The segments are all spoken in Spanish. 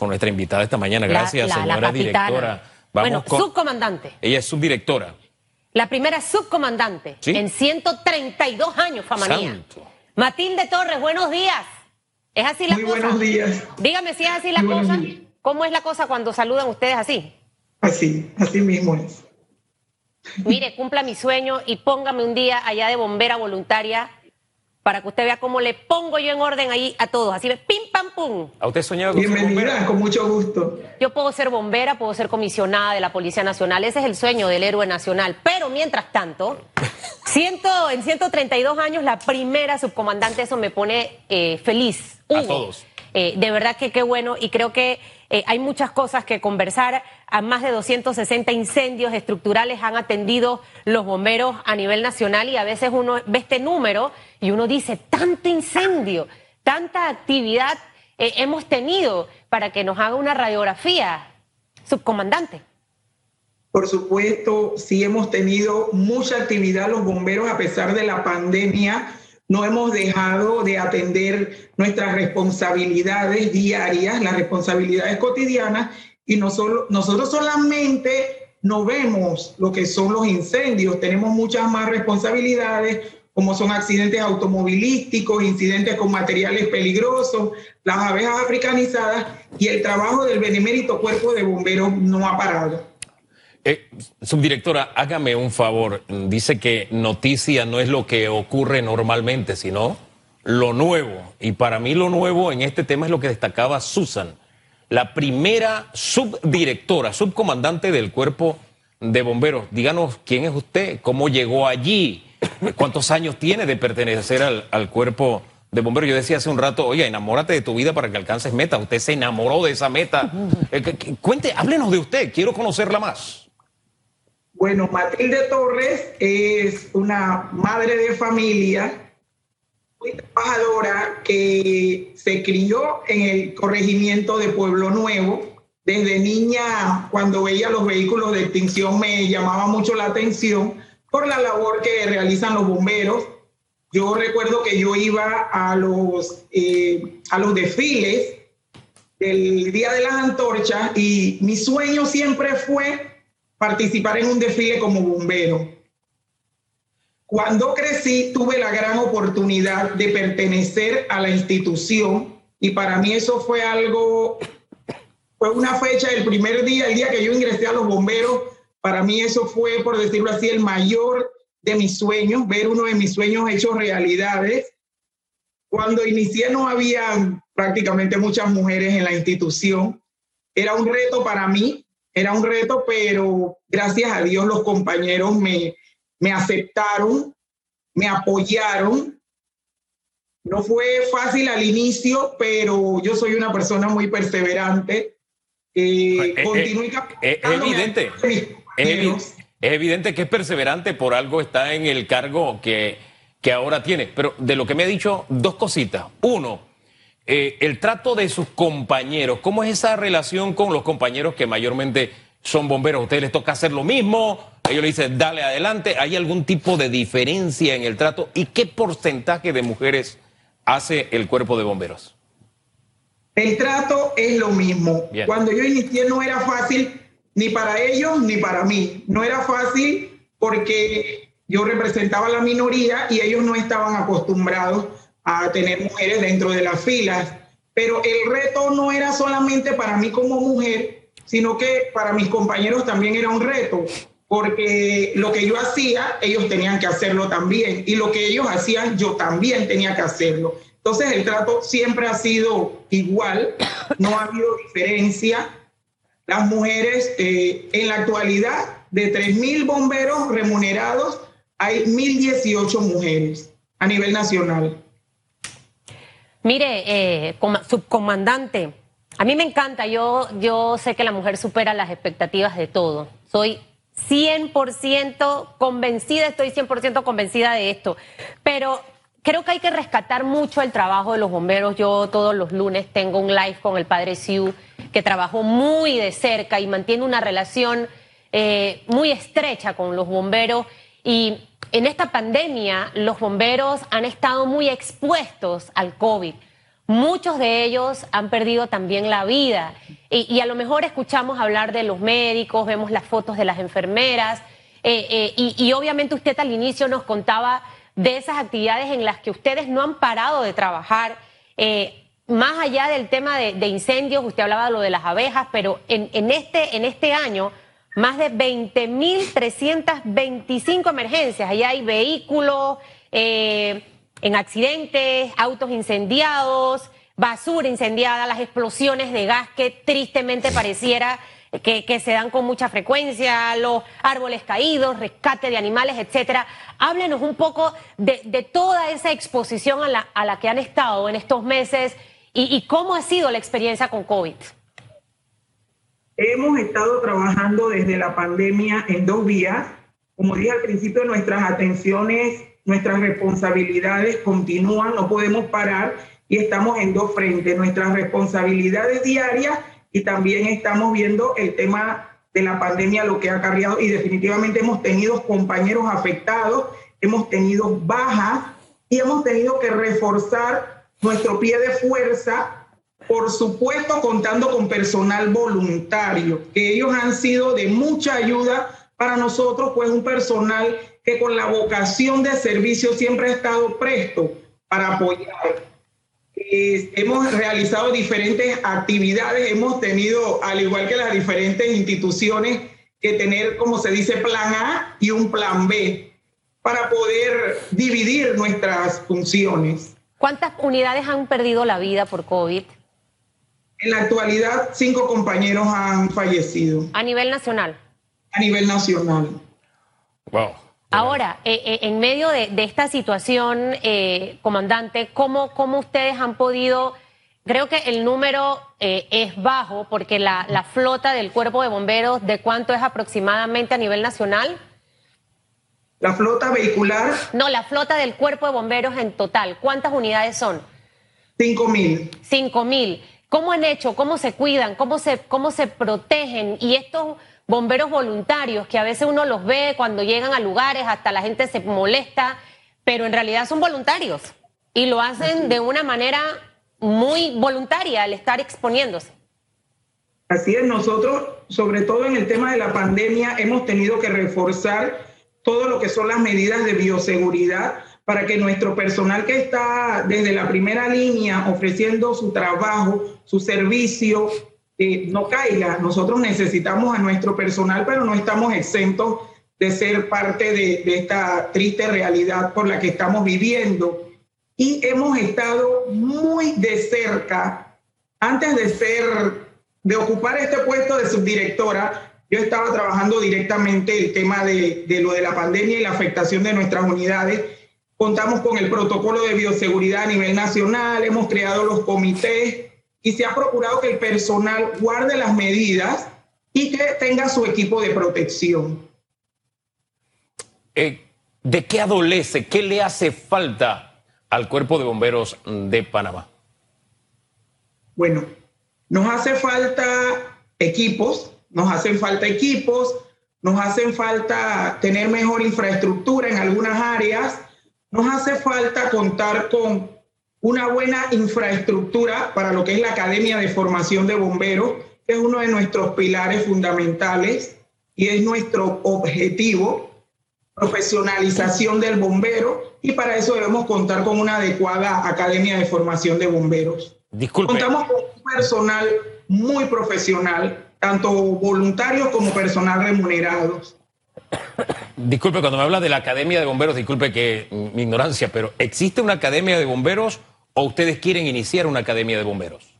con nuestra invitada esta mañana. Gracias, La- la- la señora directora. Vamos bueno, con- subcomandante. Ella es subdirectora. La primera subcomandante ¿Sí? en 132 años, Famanía. Santo. Matilde Torres, buenos días. ¿Es así la Muy cosa? buenos días. Dígame si es así la Muy cosa. ¿Cómo es la cosa cuando saludan ustedes así? Así, así mismo es. Mire, cumpla mi sueño y póngame un día allá de bombera voluntaria para que usted vea cómo le pongo yo en orden ahí a todos. Así de pim, pam, pum. ¿A usted soñaba con ser Bienvenida, bombera? con mucho gusto. Yo puedo ser bombera, puedo ser comisionada de la Policía Nacional. Ese es el sueño del héroe nacional. Pero mientras tanto, ciento, en 132 años, la primera subcomandante, eso me pone eh, feliz. A Hugo. todos. Eh, de verdad que qué bueno y creo que eh, hay muchas cosas que conversar. A más de 260 incendios estructurales han atendido los bomberos a nivel nacional y a veces uno ve este número y uno dice, tanto incendio, tanta actividad eh, hemos tenido para que nos haga una radiografía, subcomandante. Por supuesto, sí hemos tenido mucha actividad los bomberos a pesar de la pandemia. No hemos dejado de atender nuestras responsabilidades diarias, las responsabilidades cotidianas, y nosotros, nosotros solamente no vemos lo que son los incendios, tenemos muchas más responsabilidades, como son accidentes automovilísticos, incidentes con materiales peligrosos, las abejas africanizadas, y el trabajo del benemérito cuerpo de bomberos no ha parado. Eh, subdirectora, hágame un favor. Dice que noticia no es lo que ocurre normalmente, sino lo nuevo. Y para mí lo nuevo en este tema es lo que destacaba Susan, la primera subdirectora, subcomandante del cuerpo de bomberos. Díganos quién es usted, cómo llegó allí, cuántos años tiene de pertenecer al, al cuerpo de bomberos. Yo decía hace un rato, oye, enamórate de tu vida para que alcances metas. Usted se enamoró de esa meta. Eh, que- que- cuente, háblenos de usted, quiero conocerla más. Bueno, Matilde Torres es una madre de familia trabajadora que se crió en el corregimiento de Pueblo Nuevo. Desde niña, cuando veía los vehículos de extinción, me llamaba mucho la atención por la labor que realizan los bomberos. Yo recuerdo que yo iba a los, eh, a los desfiles del Día de las Antorchas y mi sueño siempre fue participar en un desfile como bombero. Cuando crecí tuve la gran oportunidad de pertenecer a la institución y para mí eso fue algo, fue una fecha, el primer día, el día que yo ingresé a los bomberos, para mí eso fue, por decirlo así, el mayor de mis sueños, ver uno de mis sueños hechos realidades. Cuando inicié no había prácticamente muchas mujeres en la institución. Era un reto para mí, era un reto, pero gracias a Dios los compañeros me, me aceptaron, me apoyaron. No fue fácil al inicio, pero yo soy una persona muy perseverante. Eh, Eh, continúo eh, capacitando es evidente. Es, es evidente que es perseverante, por algo está en el cargo que, que ahora tiene. Pero de lo que me ha dicho, dos cositas. Uno, eh, el trato de sus compañeros. ¿Cómo es esa relación con los compañeros que mayormente son bomberos? ¿A ustedes les toca hacer lo mismo? Ellos le dicen, dale adelante. ¿Hay algún tipo de diferencia en el trato? ¿Y qué porcentaje de mujeres hace el cuerpo de bomberos? El trato es lo mismo. Bien. Cuando yo inicié no era fácil ni para ellos ni para mí. No era fácil porque yo representaba a la minoría y ellos no estaban acostumbrados a tener mujeres dentro de las filas. Pero el reto no era solamente para mí como mujer, sino que para mis compañeros también era un reto, porque lo que yo hacía, ellos tenían que hacerlo también, y lo que ellos hacían, yo también tenía que hacerlo. Entonces el trato siempre ha sido igual, no ha habido diferencia. Las mujeres, eh, en la actualidad, de 3.000 bomberos remunerados, hay 1.018 mujeres a nivel nacional. Mire, eh, coma- subcomandante, a mí me encanta, yo, yo sé que la mujer supera las expectativas de todo. Soy 100% convencida, estoy 100% convencida de esto. Pero creo que hay que rescatar mucho el trabajo de los bomberos. Yo todos los lunes tengo un live con el padre Siu, que trabajó muy de cerca y mantiene una relación eh, muy estrecha con los bomberos. Y en esta pandemia, los bomberos han estado muy expuestos al COVID. Muchos de ellos han perdido también la vida. y, a lo mejor escuchamos hablar de los médicos, vemos las fotos de las enfermeras, eh, eh, y, obviamente usted al inicio nos contaba de esas actividades en las que ustedes no han parado de trabajar. Eh, más allá del tema de, incendios, usted hablaba de lo de las abejas, pero en, este, en este año, más de 20.325 emergencias. Allá hay vehículos en accidentes, autos incendiados, basura incendiada, las explosiones de gas que tristemente pareciera que, se dan con mucha frecuencia, los árboles caídos, rescate de animales, etcétera. Háblenos un poco de, toda esa exposición a la, a la, que han estado en estos meses y, cómo ha sido la experiencia con COVID. Hemos estado trabajando desde la pandemia en dos vías. Como dije al principio, nuestras atenciones, nuestras responsabilidades continúan, no podemos parar y estamos en dos frentes, nuestras responsabilidades diarias y también estamos viendo el tema de la pandemia, lo que ha acarreado y definitivamente hemos tenido compañeros afectados, hemos tenido bajas y hemos tenido que reforzar nuestro pie de fuerza, por supuesto contando con personal voluntario, que ellos han sido de mucha ayuda para nosotros, pues un personal que con la vocación de servicio siempre ha estado presto para apoyar hemos realizado diferentes actividades, hemos tenido, al igual que las diferentes instituciones, que tener, como se dice, plan A y un plan B para poder dividir nuestras funciones. ¿Cuántas unidades han perdido la vida por COVID? En la actualidad, cinco compañeros han fallecido. ¿A nivel nacional? A nivel nacional. Wow. Ahora, eh, eh, en medio de, esta situación, eh, comandante, ¿cómo, ¿cómo, ustedes han podido, creo que el número es bajo, porque la, la, flota del cuerpo de bomberos, ¿de cuánto es aproximadamente a nivel nacional? ¿La flota vehicular? No, la flota del cuerpo de bomberos en total, ¿cuántas unidades son? Cinco mil. Cinco mil. ¿Cómo han hecho? ¿Cómo se cuidan? ¿Cómo se, cómo se protegen? Y estos bomberos voluntarios, que a veces uno los ve cuando llegan a lugares, hasta la gente se molesta, pero en realidad son voluntarios y lo hacen de una manera muy voluntaria al estar exponiéndose. Así es, nosotros, sobre todo en el tema de la pandemia, hemos tenido que reforzar todo lo que son las medidas de bioseguridad para que nuestro personal que está desde la primera línea ofreciendo su trabajo, su servicio, no caiga. Nosotros necesitamos a nuestro personal, pero no estamos exentos de ser parte de, esta triste realidad por la que estamos viviendo. Y hemos estado muy de cerca, antes de ser, de ocupar este puesto de subdirectora, yo estaba trabajando directamente el tema de, de lo de la pandemia y la afectación de nuestras unidades. Contamos con el protocolo de bioseguridad a nivel nacional, hemos creado los comités y se ha procurado que el personal guarde las medidas y que tenga su equipo de protección. Eh, ¿De qué adolece? ¿Qué le hace falta al cuerpo de bomberos de Panamá? Bueno, nos hace falta equipos, nos hacen falta equipos, nos hacen falta tener mejor infraestructura en algunas áreas, nos hace falta contar con una buena infraestructura para lo que es la Academia de Formación de Bomberos, que es uno de nuestros pilares fundamentales y es nuestro objetivo, profesionalización del bombero, y para eso debemos contar con una adecuada Academia de Formación de Bomberos. Disculpe. Contamos con un personal muy profesional, tanto voluntarios como personal remunerados. Disculpe, cuando me habla de la Academia de Bomberos, disculpe que mi ignorancia, pero ¿existe una Academia de Bomberos o ustedes quieren iniciar una academia de bomberos?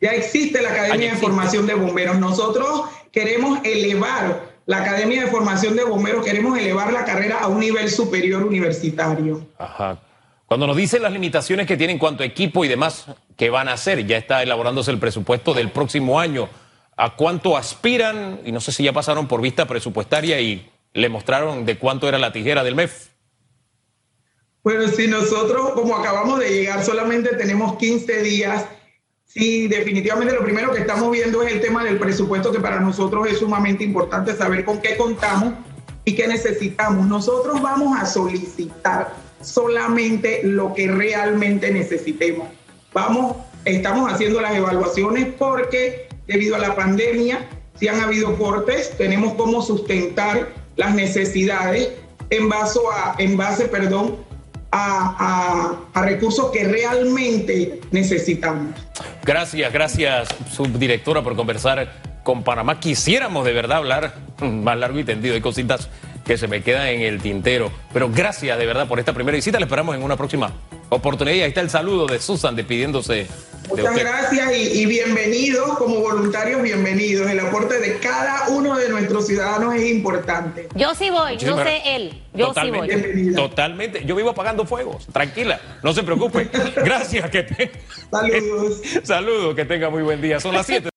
Ya existe la Academia de Formación de Bomberos. Nosotros queremos elevar la Academia de Formación de Bomberos, queremos elevar la carrera a un nivel superior universitario. Ajá. Cuando nos dicen las limitaciones que tienen en cuanto a equipo y demás, ¿qué van a hacer? Ya está elaborándose el presupuesto del próximo año. ¿A cuánto aspiran? Y no sé si ya pasaron por vista presupuestaria y le mostraron de cuánto era la tijera del MEF. Bueno, si nosotros, como acabamos de llegar, solamente tenemos 15 días, sí, definitivamente lo primero que estamos viendo es el tema del presupuesto, que para nosotros es sumamente importante saber con qué contamos y qué necesitamos. Nosotros vamos a solicitar solamente lo que realmente necesitemos. Vamos, estamos haciendo las evaluaciones porque debido a la pandemia, si han habido cortes, tenemos cómo sustentar las necesidades en base a, en base, perdón, a, recursos que realmente necesitamos. Gracias, gracias, subdirectora, por conversar con Panamá. Quisiéramos de verdad hablar más largo y tendido. Hay cositas que se me quedan en el tintero. Pero gracias de verdad por esta primera visita. Le esperamos en una próxima oportunidad. Y ahí está el saludo de Susan despidiéndose. Muchas usted. gracias y, y bienvenidos como voluntarios, bienvenidos. El aporte de cada uno de nuestros ciudadanos es importante. Yo sí voy, Muchísimas no sé él. Yo totalmente, sí voy. Bienvenida. Totalmente. Yo vivo apagando fuegos. Tranquila, no se preocupe. Gracias. Que te... Saludos. Saludos, que tenga muy buen día. Son las 7.